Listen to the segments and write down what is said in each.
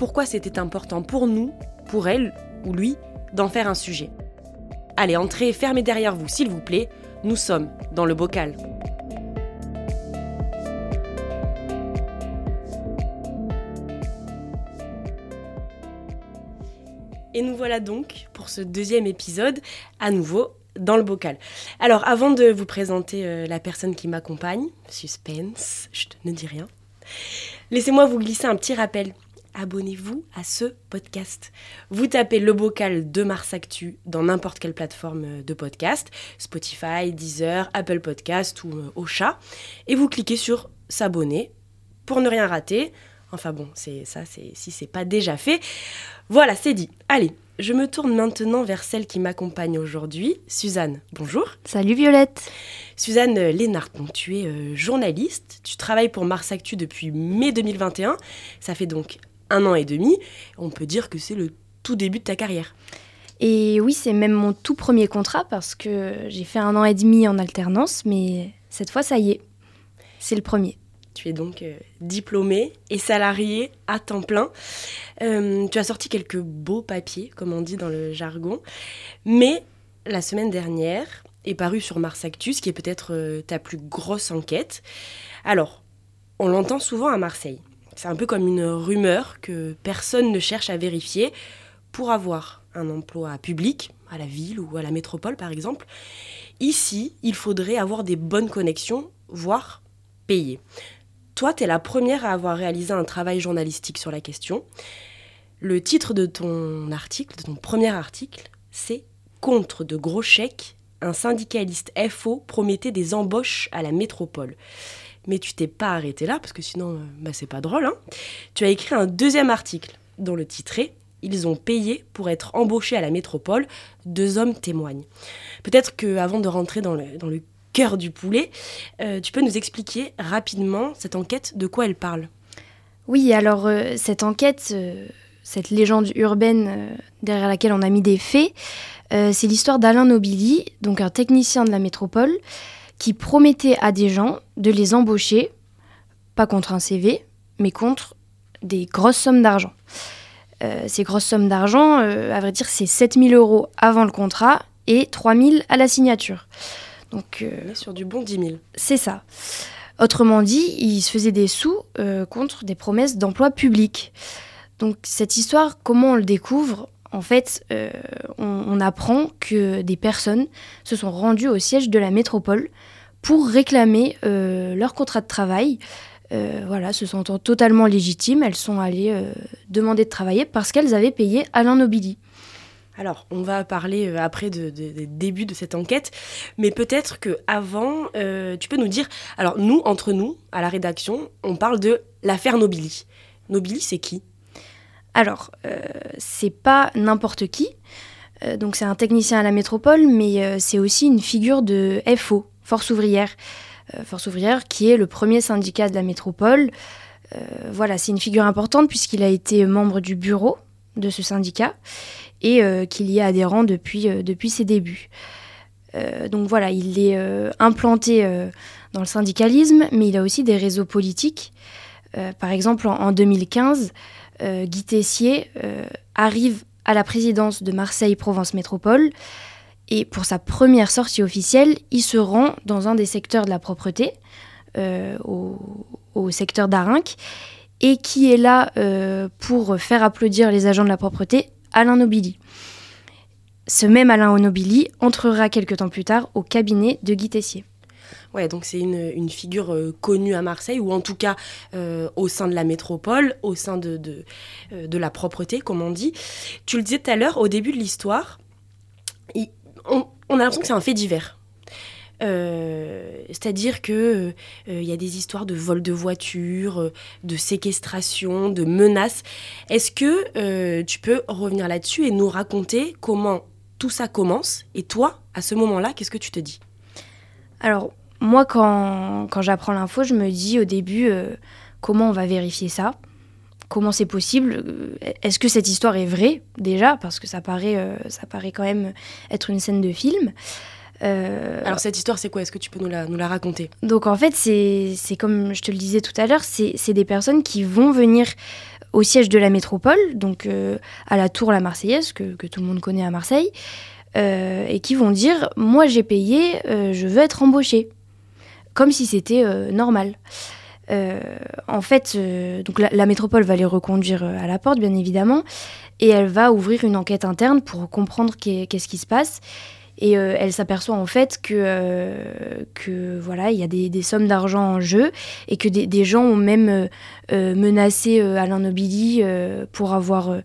pourquoi c'était important pour nous, pour elle ou lui, d'en faire un sujet. Allez, entrez, fermez derrière vous, s'il vous plaît. Nous sommes dans le bocal. Et nous voilà donc pour ce deuxième épisode, à nouveau dans le bocal. Alors, avant de vous présenter euh, la personne qui m'accompagne, suspense, je ne dis rien, laissez-moi vous glisser un petit rappel. Abonnez-vous à ce podcast. Vous tapez le bocal de Mars Actu dans n'importe quelle plateforme euh, de podcast, Spotify, Deezer, Apple Podcast ou euh, Ocha, et vous cliquez sur s'abonner pour ne rien rater. Enfin bon, c'est ça, c'est si c'est pas déjà fait. Voilà, c'est dit. Allez, je me tourne maintenant vers celle qui m'accompagne aujourd'hui, Suzanne. Bonjour. Salut Violette. Suzanne Lénart, tu es euh, journaliste, tu travailles pour Mars Actu depuis mai 2021. Ça fait donc un an et demi. On peut dire que c'est le tout début de ta carrière. Et oui, c'est même mon tout premier contrat parce que j'ai fait un an et demi en alternance, mais cette fois, ça y est, c'est le premier. Tu es donc euh, diplômé et salarié à temps plein. Euh, tu as sorti quelques beaux papiers, comme on dit dans le jargon. Mais la semaine dernière est paru sur Mars Actus, qui est peut-être euh, ta plus grosse enquête. Alors, on l'entend souvent à Marseille. C'est un peu comme une rumeur que personne ne cherche à vérifier pour avoir un emploi public, à la ville ou à la métropole par exemple. Ici, il faudrait avoir des bonnes connexions, voire payer. Toi, tu es la première à avoir réalisé un travail journalistique sur la question. Le titre de ton article, de ton premier article, c'est Contre de gros chèques, un syndicaliste FO promettait des embauches à la métropole. Mais tu t'es pas arrêté là, parce que sinon, euh, bah, c'est pas drôle. Hein tu as écrit un deuxième article dont le titre est Ils ont payé pour être embauchés à la métropole. Deux hommes témoignent. Peut-être qu'avant de rentrer dans le, cœur du poulet. Euh, tu peux nous expliquer rapidement cette enquête, de quoi elle parle? Oui, alors euh, cette enquête, cette légende urbaine derrière laquelle on a mis des faits, c'est l'histoire d'Alain Nobili, donc un technicien de la métropole, qui promettait à des gens de les embaucher, pas contre un CV, mais contre des grosses sommes d'argent. ces grosses sommes d'argent, à vrai dire, c'est 7000 euros avant le contrat et 3000 à la signature. Donc, euh, sur du bon 10 000. C'est ça. Autrement dit, il se faisait des sous euh, contre des promesses d'emploi public. Donc cette histoire, comment on le découvre? En fait, euh, on, apprend que des personnes se sont rendues au siège de la métropole pour réclamer leur contrat de travail. voilà, se sentant totalement légitimes, elles sont allées demander de travailler parce qu'elles avaient payé Alain Nobili. Alors, on va parler euh, après des débuts de cette enquête, mais peut-être que avant, euh, tu peux nous dire. Alors, nous, entre nous, à la rédaction, on parle de l'affaire Nobili. Nobili, c'est qui? Alors, euh, c'est pas n'importe qui. donc, c'est un technicien à la métropole, mais c'est aussi une figure de FO, Force ouvrière. Force ouvrière, qui est le premier syndicat de la métropole. voilà, c'est une figure importante puisqu'il a été membre du bureau de ce syndicat et euh, qu'il y est adhérent depuis, euh, ses débuts. Euh, donc voilà, il est implanté dans le syndicalisme, mais il a aussi des réseaux politiques. par exemple, en, 2015, Guy Tessier arrive à la présidence de Marseille-Provence Métropole. Et pour sa première sortie officielle, il se rend dans un des secteurs de la propreté, au, au, secteur d'Arinque, et qui est là pour faire applaudir les agents de la propreté Alain Nobili. Ce même Alain Nobili entrera quelque temps plus tard au cabinet de Guy Tessier. Ouais, donc c'est une, une figure euh, connue à Marseille, ou en tout cas euh, au sein de la métropole, au sein de, euh, de, la propreté, comme on dit. Tu le disais tout à l'heure, au début de l'histoire, on, on, a l'impression que c'est un fait divers. C'est-à-dire que il y a des histoires de vol de voitures, de séquestration, de menaces. Est-ce que tu peux revenir là-dessus et nous raconter comment tout ça commence? Et toi, à ce moment-là, qu'est-ce que tu te dis? Alors, moi, quand, quand j'apprends l'info, je me dis au début euh, comment on va vérifier ça? Comment c'est possible? Euh, Est-ce que cette histoire est vraie déjà? Parce que ça paraît, euh, ça paraît quand même être une scène de film. Euh, Alors cette histoire, c'est quoi? Est-ce que tu peux nous la, nous la raconter? Donc en fait, c'est comme je te le disais tout à l'heure, c'est des personnes qui vont venir au siège de la métropole, donc à la tour La Marseillaise, que, que, tout le monde connaît à Marseille, et qui vont dire, moi j'ai payé, je veux être embauché comme si c'était euh, normal. Euh, en fait, euh, donc la, métropole va les reconduire à la porte, bien évidemment, et elle va ouvrir une enquête interne pour comprendre qu'est-ce qui se passe. Et elle s'aperçoit en fait que, voilà, il y a des, sommes d'argent en jeu et que des, gens ont même menacé Alain Nobili pour avoir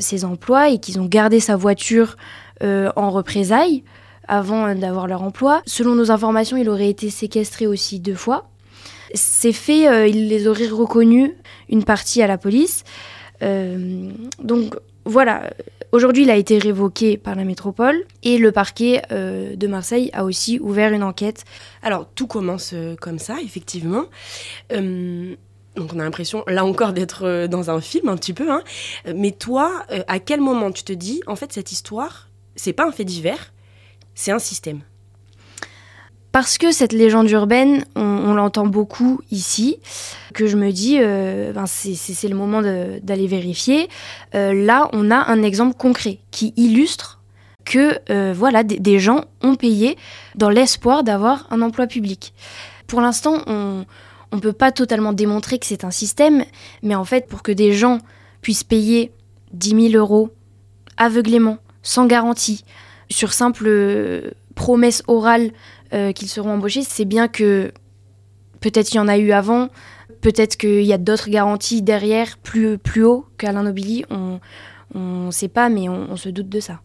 ses emplois et qu'ils ont gardé sa voiture en représailles avant d'avoir leur emploi. Selon nos informations, il aurait été séquestré aussi deux fois. Ces faits, euh, il les aurait reconnus, une partie à la police. Euh, donc voilà, aujourd'hui il a été révoqué par la métropole et le parquet euh, de Marseille a aussi ouvert une enquête. Alors tout commence comme ça, effectivement. donc on a l'impression, là encore, d'être dans un film un petit peu. Hein. Mais toi, à quel moment tu te dis, en fait, cette histoire, c'est pas un fait divers, c'est un système. Parce que cette légende urbaine, on, l'entend beaucoup ici, que je me dis, euh, ben c'est le moment d'aller vérifier. Euh, là, on a un exemple concret qui illustre que euh, voilà, des, gens ont payé dans l'espoir d'avoir un emploi public. Pour l'instant, on ne peut pas totalement démontrer que c'est un système, mais en fait, pour que des gens puissent payer 10 000 euros aveuglément, sans garantie, sur simple euh, promesse orale euh, qu'ils seront embauchés, c'est bien que peut-être il y en a eu avant, peut-être qu'il y a d'autres garanties derrière, plus, plus haut qu'Alain Nobili, on ne sait pas, mais on, se doute de ça.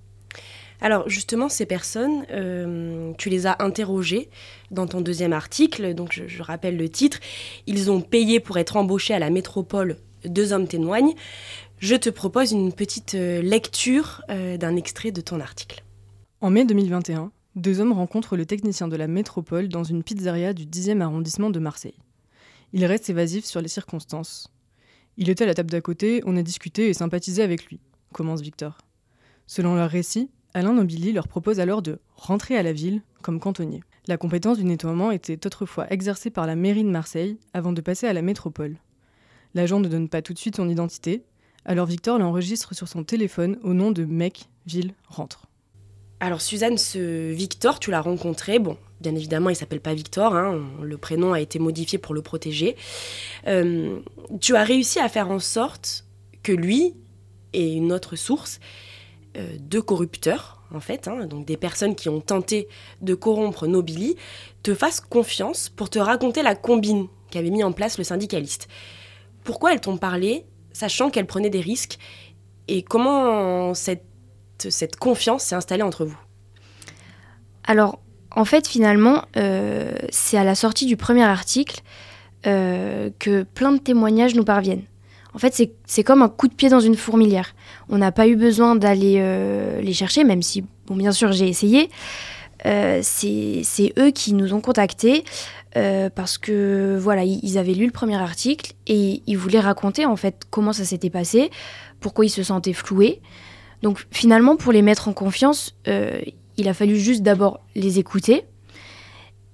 Alors justement, ces personnes, euh, tu les as interrogées dans ton deuxième article, donc je, je, rappelle le titre, Ils ont payé pour être embauchés à la métropole, deux hommes témoignent. Je te propose une petite lecture d'un extrait de ton article. En mai 2021, deux hommes rencontrent le technicien de la métropole dans une pizzeria du 10e arrondissement de Marseille. Il reste évasif sur les circonstances. Il était à la table d'à côté, on a discuté et sympathisé avec lui, commence Victor. Selon leur récit, Alain Nobili leur propose alors de rentrer à la ville comme cantonnier. La compétence du nettoiement était autrefois exercée par la mairie de Marseille avant de passer à la métropole. L'agent ne donne pas tout de suite son identité, alors Victor l'enregistre sur son téléphone au nom de Mec, Ville, Rentre. Alors Suzanne, ce Victor, tu l'as rencontré. Bon, bien évidemment, il s'appelle pas Victor. Hein, le prénom a été modifié pour le protéger. Euh, tu as réussi à faire en sorte que lui et une autre source, euh, deux corrupteurs, en fait, hein, donc des personnes qui ont tenté de corrompre Nobili, te fassent confiance pour te raconter la combine qu'avait mis en place le syndicaliste. Pourquoi elles t'ont parlé, sachant qu'elles prenaient des risques, et comment cette cette confiance s'est installée entre vous Alors, en fait, finalement, euh, c'est à la sortie du premier article euh, que plein de témoignages nous parviennent. En fait, c'est comme un coup de pied dans une fourmilière. On n'a pas eu besoin d'aller euh, les chercher, même si, bon, bien sûr, j'ai essayé. c'est eux qui nous ont contactés parce que voilà, ils avaient lu le premier article et ils voulaient raconter en fait comment ça s'était passé, pourquoi ils se sentaient floués. Donc finalement, pour les mettre en confiance, euh, il a fallu juste d'abord les écouter.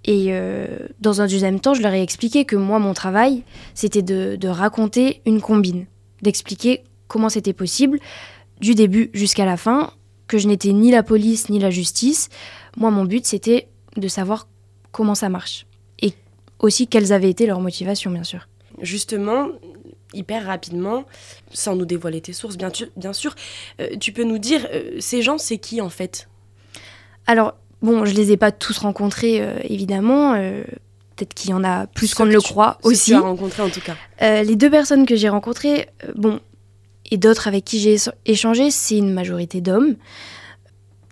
Et euh, dans un deuxième temps, je leur ai expliqué que moi, mon travail, c'était de, raconter une combine, d'expliquer comment c'était possible, du début jusqu'à la fin, que je n'étais ni la police ni la justice. Moi, mon but, c'était de savoir comment ça marche. Et aussi quelles avaient été leurs motivations, bien sûr. Justement, hyper rapidement, sans nous dévoiler tes sources, bien, bien sûr, tu peux nous dire, ces gens, c'est qui en fait? Alors, bon, je les ai pas tous rencontrés, évidemment. Peut-être qu'il y en a plus qu'on ne le croit aussi. Tu as rencontré en tout cas. les deux personnes que j'ai rencontrées, bon, et d'autres avec qui j'ai échangé, c'est une majorité d'hommes.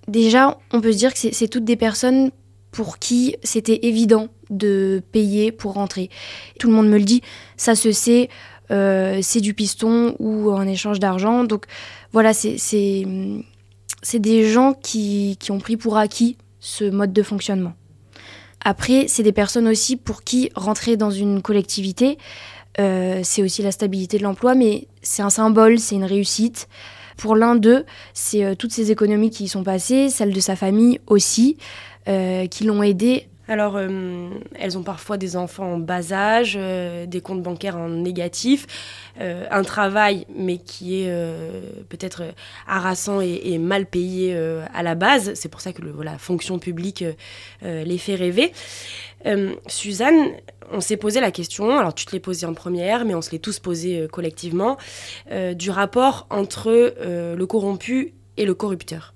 Déjà, on peut se dire que c'est toutes des personnes pour qui c'était évident de payer pour rentrer. Tout le monde me le dit, ça se sait, euh, c'est du piston ou en échange d'argent. Donc voilà, c'est des gens qui, qui ont pris pour acquis ce mode de fonctionnement. Après, c'est des personnes aussi pour qui rentrer dans une collectivité, euh, c'est aussi la stabilité de l'emploi, mais c'est un symbole, c'est une réussite. Pour l'un d'eux, c'est euh, toutes ces économies qui y sont passées, celles de sa famille aussi, euh, qui l'ont aidé alors, elles ont parfois des enfants en bas âge, des comptes bancaires en négatif, un travail, mais qui est peut-être harassant et, mal payé à la base. C'est pour ça que la fonction publique les fait rêver. Suzanne, on s'est posé la question, alors tu te l'es posée en première, mais on se l'est tous posé euh, collectivement, euh, du rapport entre euh, le corrompu et le corrupteur.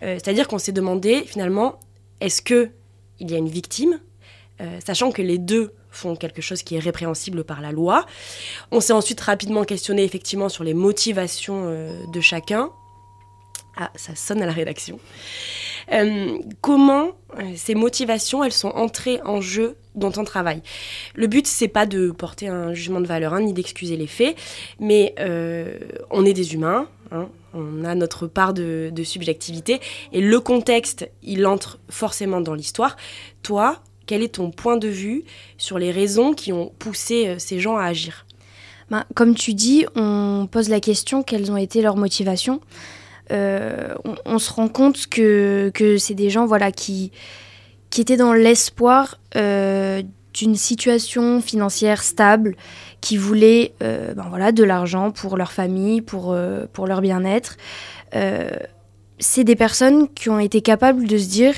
C'est-à-dire qu'on s'est demandé finalement, est-ce que il y a une victime, sachant que les deux font quelque chose qui est répréhensible par la loi. On s'est ensuite rapidement questionné effectivement sur les motivations de chacun. Ah, ça sonne à la rédaction. Euh, comment euh, ces motivations, elles sont entrées en jeu dans ton travail? Le but, c'est pas de porter un jugement de valeur, hein, ni d'excuser les faits, mais euh, on est des humains, hein, on a notre part de, subjectivité, et le contexte, il entre forcément dans l'histoire. Toi, quel est ton point de vue sur les raisons qui ont poussé ces gens à agir? Ben, Comme tu dis, on pose la question quelles ont été leurs motivations. Euh, on, se rend compte que, que c'est des gens voilà, qui, qui étaient dans l'espoir euh, d'une situation financière stable, qui voulaient euh, ben voilà, de l'argent pour leur famille, pour, pour leur bien-être. c'est des personnes qui ont été capables de se dire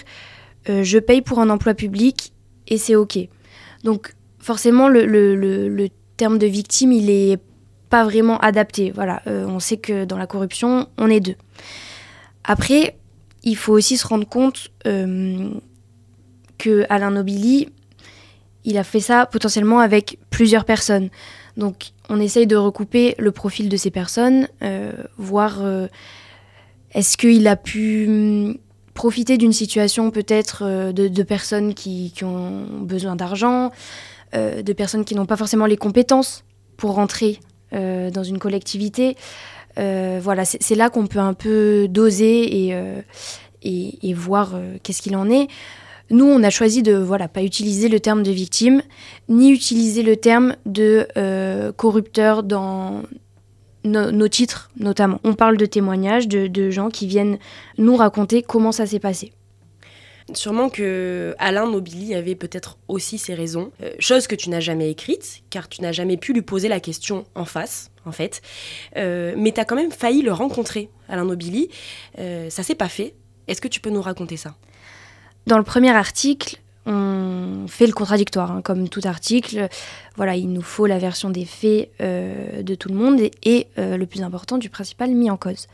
je paye pour un emploi public et c'est OK. Donc forcément, le, le, le terme de victime, il est pas vraiment adapté. Voilà, euh, on sait que dans la corruption, on est deux. Après, il faut aussi se rendre compte euh, que Alain Nobili, il a fait ça potentiellement avec plusieurs personnes. Donc, on essaye de recouper le profil de ces personnes, euh, voir est-ce qu'il a pu hum, profiter d'une situation peut-être de, personnes qui, ont besoin d'argent, de personnes qui n'ont pas forcément les compétences pour rentrer euh, dans une collectivité. Euh, voilà, c'est là qu'on peut un peu doser euh, et, voir qu'est-ce qu'il en est. Nous, on a choisi de voilà pas utiliser le terme de victime, ni utiliser le terme de corrupteur dans nos titres notamment. On parle de témoignages de, de gens qui viennent nous raconter comment ça s'est passé. Sûrement que Alain Nobili avait peut-être aussi ses raisons, euh, chose que tu n'as jamais écrite, car tu n'as jamais pu lui poser la question en face, en fait. Euh, mais tu as quand même failli le rencontrer, Alain Nobili. Euh, ça s'est pas fait. Est-ce que tu peux nous raconter ça? Dans le premier article, on fait le contradictoire, hein, comme tout article. Voilà, il nous faut la version des faits de tout le monde et, le plus important, du principal mis en cause.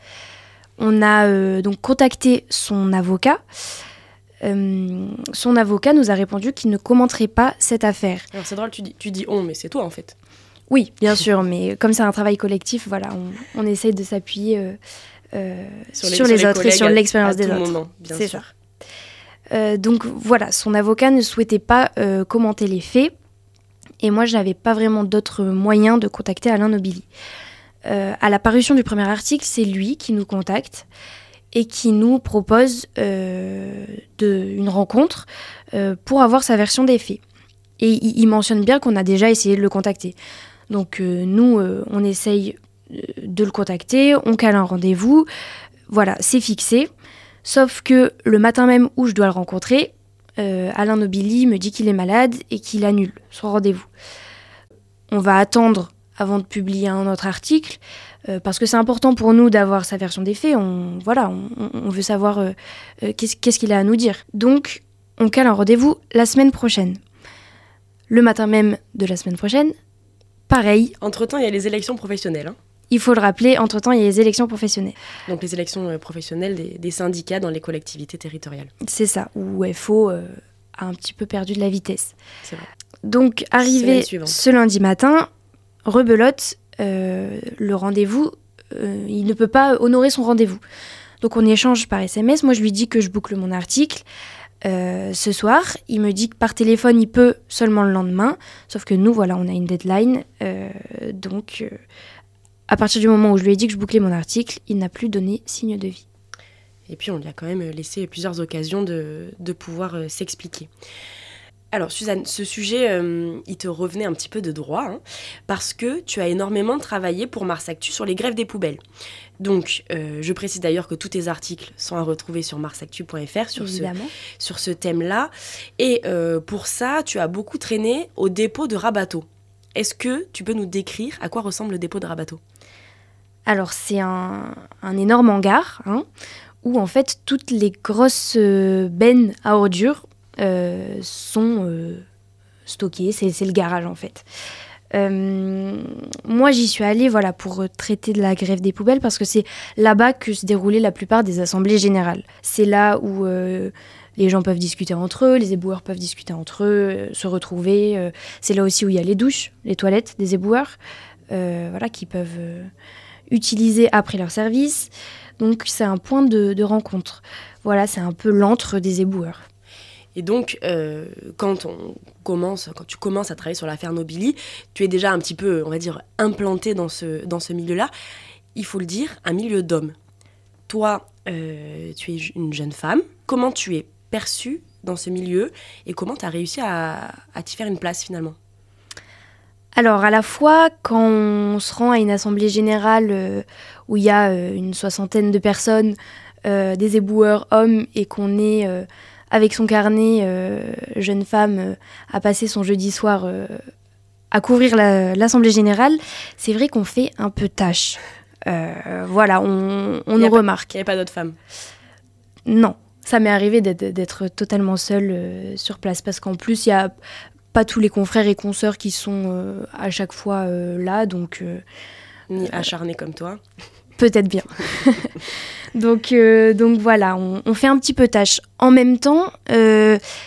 On a donc contacté son avocat. Euh, son avocat nous a répondu qu'il ne commenterait pas cette affaire. Alors c'est drôle, tu dis, tu dis on, mais c'est toi en fait. Oui, bien sûr, mais comme c'est un travail collectif, voilà, on, essaye de s'appuyer euh, euh, sur, les, autres et sur l'expérience des autres. C'est sûr. Donc voilà, son avocat ne souhaitait pas commenter les faits, et moi je n'avais pas vraiment d'autres moyens de contacter Alain Nobili. à la parution du premier article, c'est lui qui nous contacte et qui nous propose euh, une rencontre euh, pour avoir sa version des faits. Et il, mentionne bien qu'on a déjà essayé de le contacter. Donc euh, nous, on essaye de le contacter, on cale un rendez-vous, voilà, c'est fixé. Sauf que le matin même où je dois le rencontrer, Alain Nobili me dit qu'il est malade et qu'il annule son rendez-vous. On va attendre avant de publier un autre article. Euh, parce que c'est important pour nous d'avoir sa version des faits. On, voilà, on, veut savoir euh, euh, qu'est-ce qu'il a à nous dire. Donc, on cale un rendez-vous la semaine prochaine. Le matin même de la semaine prochaine, pareil. Entre-temps, il y a les élections professionnelles. hein. Il faut le rappeler, entre-temps, il y a les élections professionnelles. Donc les élections euh, professionnelles des, des syndicats dans les collectivités territoriales. C'est ça, où FO euh, a un petit peu perdu de la vitesse. C'est vrai. Donc, arrivé ce lundi matin, rebelote, euh, le rendez-vous, euh, il ne peut pas honorer son rendez-vous. Donc, on échange par SMS. Moi, je lui dis que je boucle mon article euh, ce soir. Il me dit que par téléphone, il peut seulement le lendemain. Sauf que nous, voilà, on a une deadline. Euh, donc, euh, à partir du moment où je lui ai dit que je bouclais mon article, il n'a plus donné signe de vie. Et puis on lui a quand même laissé plusieurs occasions de, de pouvoir euh, s'expliquer. Alors Suzanne, ce sujet, euh, il te revenait un petit peu de droit, hein, parce que tu as énormément travaillé pour Mars Actu sur les grèves des poubelles. Donc, euh, je précise d'ailleurs que tous tes articles sont à retrouver sur marsactu.fr sur ce, sur ce thème-là. Et euh, pour ça, tu as beaucoup traîné au dépôt de Rabateau. Est-ce que tu peux nous décrire à quoi ressemble le dépôt de Rabateau? Alors, c'est un, énorme hangar hein, où en fait toutes les grosses euh, bennes à ordures euh, sont euh, stockées. C'est le garage en fait. Moi, j'y suis allée voilà, pour traiter de la grève des poubelles parce que c'est là-bas que se déroulaient la plupart des assemblées générales. C'est là où les gens peuvent discuter entre eux, les éboueurs peuvent discuter entre eux, se retrouver. c'est là aussi où il y a les douches, les toilettes des éboueurs, voilà, qui peuvent utiliser après leur service. Donc c'est un point de, de rencontre. Voilà, c'est un peu l'antre des éboueurs. Et donc, euh, quand on commence, quand tu commences à travailler sur l'affaire Nobili, tu es déjà un petit peu, on va dire, implanté dans ce, dans ce milieu-là. Il faut le dire, un milieu d'hommes. Toi, euh, tu es une jeune femme. Comment tu es perçue dans ce milieu et comment tu as réussi à, à t'y faire une place finalement? Alors, à la fois, quand on se rend à une assemblée générale euh, où il y a euh, une soixantaine de personnes, euh, des éboueurs hommes, et qu'on est avec son carnet, jeune femme, à passer son jeudi soir à couvrir la- l'assemblée générale, c'est vrai qu'on fait un peu tâche. Voilà, on, on Y a nous pas- remarque. Il n'y avait pas d'autres femmes? Non, ça m'est arrivé d'être- totalement seule euh, sur place parce qu'en plus, il n'y a pas tous les confrères et consoeurs qui sont euh, à chaque fois euh, là, donc euh, Ni acharnée comme toi. peut-être bien. donc, donc voilà, on, on fait un petit peu tâche. En même temps,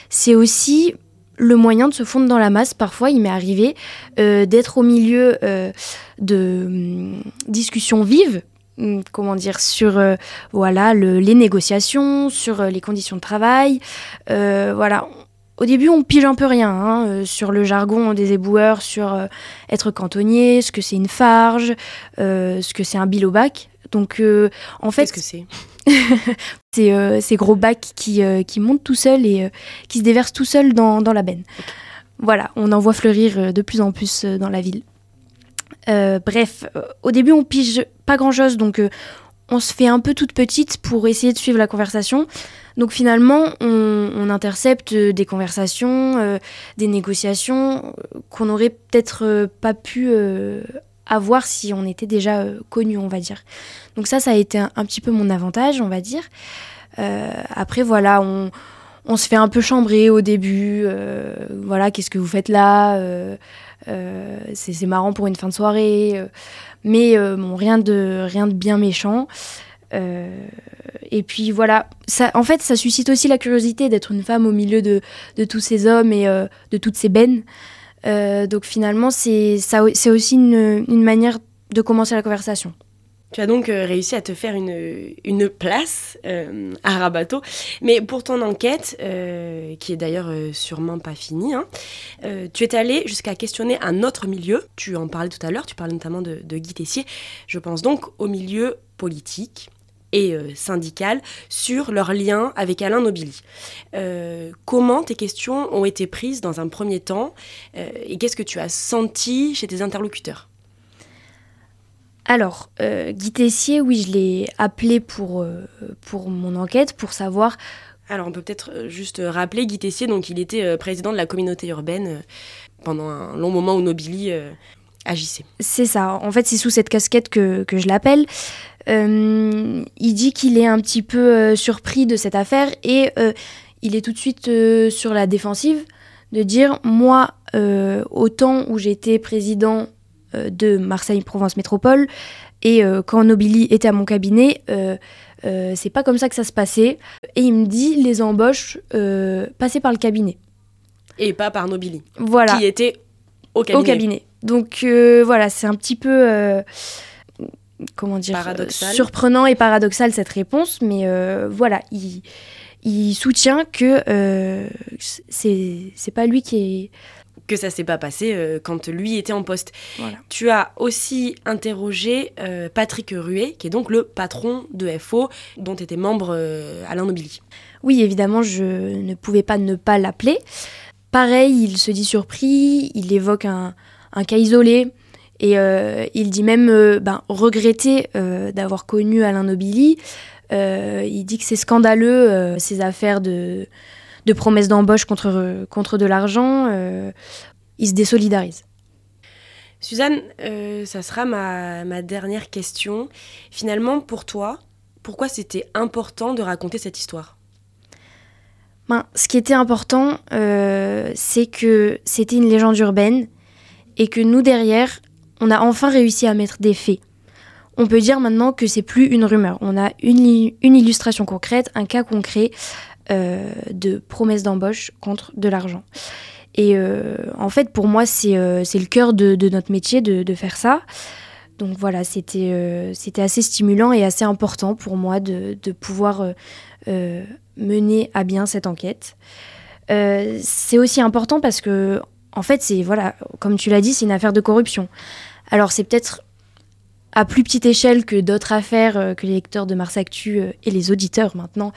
c'est aussi le moyen de se fondre dans la masse. Parfois, il m'est arrivé euh, d'être au milieu euh, de hum, discussions vives. hum, Comment dire sur euh, voilà le- les négociations, sur les conditions de travail, voilà. Au début, on pige un peu rien hein, euh, sur le jargon des éboueurs, sur euh, être cantonnier, ce que c'est une farge, euh, ce que c'est un bilobac. Donc, en fait, Qu'est-ce que c'est? c'est ces gros bacs qui, qui montent tout seuls et qui se déversent tout seuls dans, dans la benne. Voilà, on en voit fleurir de plus en plus dans la ville. Bref, au début, on pige pas grand-chose, donc on se fait un peu toute petite pour essayer de suivre la conversation. Donc finalement, on, intercepte euh, des conversations, euh, des négociations euh, qu'on n'aurait peut-être pas pu avoir si on était déjà euh, connu, on va dire. Donc ça, ça a été un, petit peu mon avantage, on va dire. Après, voilà, on, se fait un peu chambrer au début. voilà, qu'est-ce que vous faites là C'est marrant pour une fin de soirée. mais bon, rien de, rien de bien méchant. Euh, et puis voilà, en fait, ça suscite aussi la curiosité d'être une femme au milieu de, tous ces hommes et euh, de toutes ces bennes. Euh, donc finalement, c'est aussi une, manière de commencer la conversation. Tu as donc réussi à te faire une, une place à Rabateau. Mais pour ton enquête, qui est d'ailleurs sûrement pas finie, hein, tu es allé jusqu'à questionner un autre milieu. Tu en parlais tout à l'heure, tu parlais notamment de Guy Tessier. Je pense donc au milieu politique et euh, syndical sur leur lien avec Alain Nobili. Euh, comment tes questions ont été prises dans un premier temps euh, et qu'est-ce que tu as senti chez tes interlocuteurs? Alors, euh, Guy Tessier, oui, je l'ai appelé pour, euh, pour mon enquête, pour savoir Alors, on peut peut-être juste rappeler Guy Tessier, donc il était euh, président de la communauté urbaine pendant un long moment où Nobili agissait. C'est ça. En fait, c'est sous cette casquette que, que je l'appelle. Euh, il dit qu'il est un petit peu euh, surpris de cette affaire et euh, il est tout de suite sur la défensive de dire moi, au temps où j'étais président de Marseille-Provence Métropole. Et quand Nobili était à mon cabinet, c'est pas comme ça que ça se passait. Et il me dit les embauches passaient par le cabinet. Et pas par Nobili. Voilà. Qui était au cabinet. Au cabinet. Donc voilà, c'est un petit peu comment dire surprenant et paradoxal cette réponse, mais voilà, il, il soutient que euh, c'est pas lui qui est que ça s'est pas passé euh, quand lui était en poste. Tu as aussi interrogé euh, Patrick Ruet, qui est donc le patron de FO, dont était membre euh, Alain Nobili. Oui, évidemment, je ne pouvais pas ne pas l'appeler. Pareil, il se dit surpris, il évoque un, un cas isolé, et il dit même ben, regretter d'avoir connu Alain Nobili. il dit que c'est scandaleux, ces affaires de de promesses d'embauche contre, contre de l'argent, euh, ils se désolidarisent. Suzanne, euh, ça sera ma, ma, dernière question. Finalement, pour toi, pourquoi c'était important de raconter cette histoire? Ben, Ce qui était important, euh, c'est que c'était une légende urbaine et que nous, derrière, on a enfin réussi à mettre des faits. On peut dire maintenant que c'est plus une rumeur. On a une, illustration concrète, un cas concret euh, de promesses d'embauche contre de l'argent. Et euh, en fait, pour moi, c'est euh, le cœur de, notre métier de, faire ça. Donc voilà, c'était c'était assez stimulant et assez important pour moi de, pouvoir mener à bien cette enquête. c'est aussi important parce que, en fait, c'est, voilà, comme tu l'as dit, c'est une affaire de corruption. Alors c'est peut-être à plus petite échelle que d'autres affaires euh, que les lecteurs de Mars Actu euh, et les auditeurs maintenant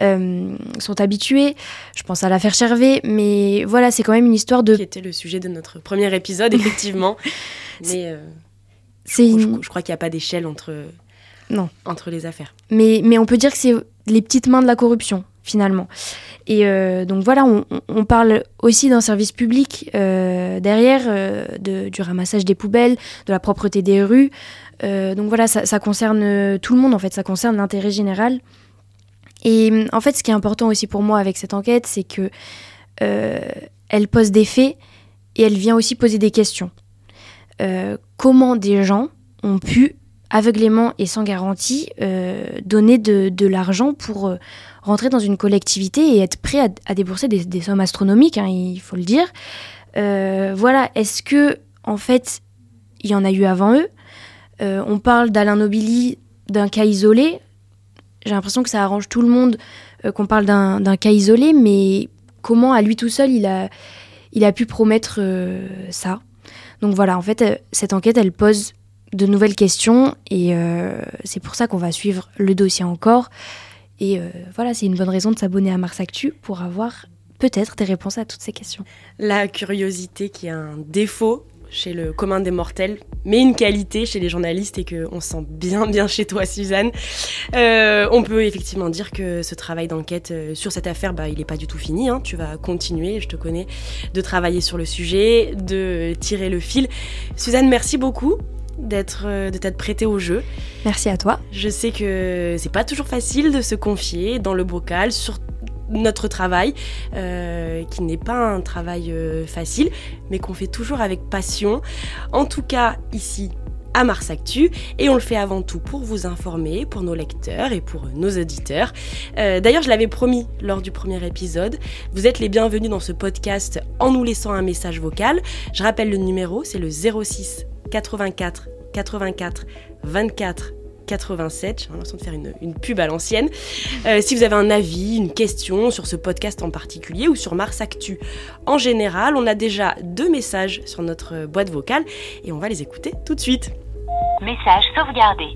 euh, sont habitués. Je pense à l'affaire Chervé, mais voilà, c'est quand même une histoire de... Qui était le sujet de notre premier épisode, effectivement. mais c'est je, crois qu'il n'y a pas d'échelle entre, non. entre les affaires. Mais, mais on peut dire que c'est les petites mains de la corruption, finalement. Et donc voilà, on, parle aussi d'un service public derrière, de, du ramassage des poubelles, de la propreté des rues. Euh, donc voilà, ça, concerne euh, tout le monde en fait, ça concerne l'intérêt général. Et en fait, ce qui est important aussi pour moi avec cette enquête, c'est que euh, elle pose des faits et elle vient aussi poser des questions. comment des gens ont pu aveuglément et sans garantie donner de, l'argent pour rentrer dans une collectivité et être prêt à, débourser des, sommes astronomiques, hein, il faut le dire. voilà, est-ce que en fait il y en a eu avant eux? Euh, on parle d'Alain Nobili, d'un cas isolé. J'ai l'impression que ça arrange tout le monde euh, qu'on parle d'un cas isolé, mais comment à lui tout seul il a, il a pu promettre euh, ça? Donc voilà, en fait, cette enquête, elle pose de nouvelles questions et c'est pour ça qu'on va suivre le dossier encore. Et voilà, c'est une bonne raison de s'abonner à Mars Actu pour avoir peut-être des réponses à toutes ces questions. La curiosité qui est un défaut chez le commun des mortels, mais une qualité chez les journalistes et qu'on se sent bien bien chez toi Suzanne. Euh, on peut effectivement dire que ce travail d'enquête euh, sur cette affaire, bah, il n'est pas du tout fini. Hein. Tu vas continuer, je te connais, de travailler sur le sujet, de tirer le fil. Suzanne, merci beaucoup d'être euh, de t'être prêtée au jeu. Merci à toi. Je sais que c'est pas toujours facile de se confier dans le bocal, surtout notre travail, euh, qui n'est pas un travail euh, facile, mais qu'on fait toujours avec passion. En tout cas, ici, à Mars Actu et on le fait avant tout pour vous informer, pour nos lecteurs et pour nos auditeurs. Euh, d'ailleurs, je l'avais promis lors du premier épisode, vous êtes les bienvenus dans ce podcast en nous laissant un message vocal. Je rappelle le numéro, c'est le 06 84 84 24 87. J'ai l'impression de faire une, pub à l'ancienne. Euh, si vous avez un avis, une question sur ce podcast en particulier ou sur Mars Actu en général, on a déjà deux messages sur notre boîte vocale et on va les écouter tout de suite. Message sauvegardé.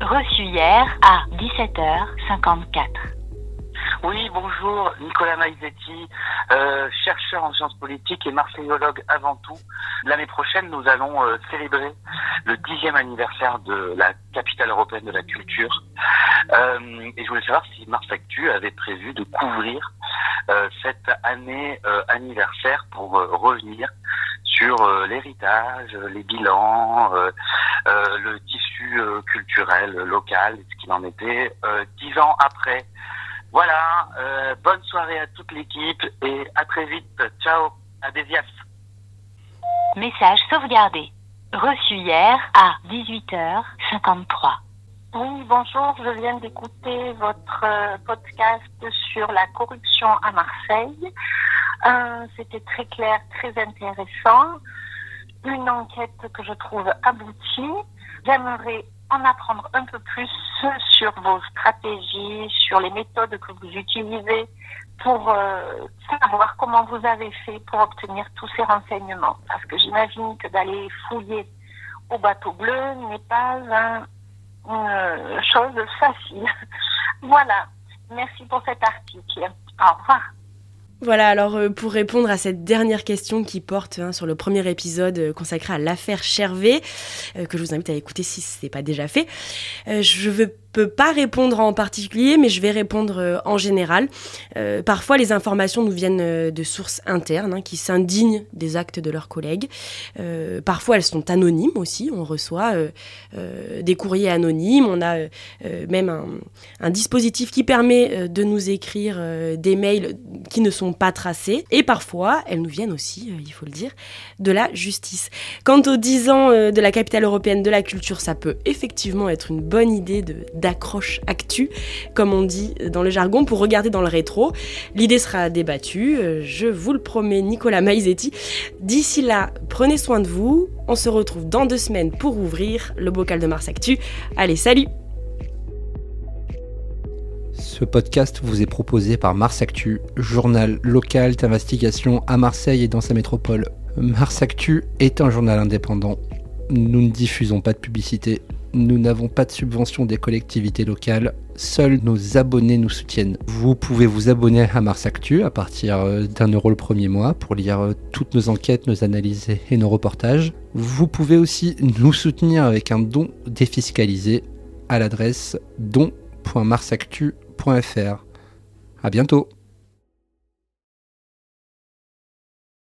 Reçu hier à 17h54. Oui, bonjour, Nicolas Maizetti, euh, chercheur en sciences politiques et marseillologue avant tout. L'année prochaine, nous allons euh, célébrer le dixième anniversaire de la capitale européenne de la culture. Euh, et je voulais savoir si Mars Actu avait prévu de couvrir cette année anniversaire pour revenir sur l'héritage, les bilans, le tissu culturel local, ce qu'il en était dix ans après voilà, euh, bonne soirée à toute l'équipe et à très vite. Ciao, à Message sauvegardé. reçu hier à 18h53. Oui, bonjour, je viens d'écouter votre euh, podcast sur la corruption à Marseille. Euh, C'était très clair, très intéressant. Une enquête que je trouve aboutie. J'aimerais en apprendre un peu plus sur vos stratégies, sur les méthodes que vous utilisez pour euh, savoir comment vous avez fait pour obtenir tous ces renseignements. Parce que j'imagine que d'aller fouiller au bateau bleu n'est pas un, une chose facile. voilà. Merci pour cet article. Au revoir. Voilà, alors euh, pour répondre à cette dernière question qui porte hein, sur le premier épisode euh, consacré à l'affaire Chervé, euh, que je vous invite à écouter si ce n'est pas déjà fait, je veux peux pas répondre en particulier, mais je vais répondre euh, en général. Euh, parfois, les informations nous viennent euh, de sources internes hein, qui s'indignent des actes de leurs collègues. parfois, elles sont anonymes aussi. On reçoit des courriers anonymes. On a même un, un, dispositif qui permet de nous écrire des mails qui ne sont pas tracés. Et parfois, elles nous viennent aussi, il faut le dire, de la justice. Quant aux 10 ans de la capitale européenne de la culture, ça peut effectivement être une bonne idée de d'accroche actu, comme on dit dans le jargon, pour regarder dans le rétro. L'idée sera débattue, euh, je vous le promets, Nicolas Maizetti. D'ici là, prenez soin de vous. On se retrouve dans deux semaines pour ouvrir le bocal de Mars Actu. Allez, salut ce podcast vous est proposé par Mars Actu, journal local d'investigation à Marseille et dans sa métropole. Mars Actu est un journal indépendant. Nous ne diffusons pas de publicité, nous n'avons pas de subvention des collectivités locales. Seuls nos abonnés nous soutiennent. Vous pouvez vous abonner à Mars Actu à partir euh, d'un euro le premier mois pour lire euh, toutes nos enquêtes, nos analyses et nos reportages. Vous pouvez aussi nous soutenir avec un don défiscalisé à l'adresse don.marsactu.fr. À bientôt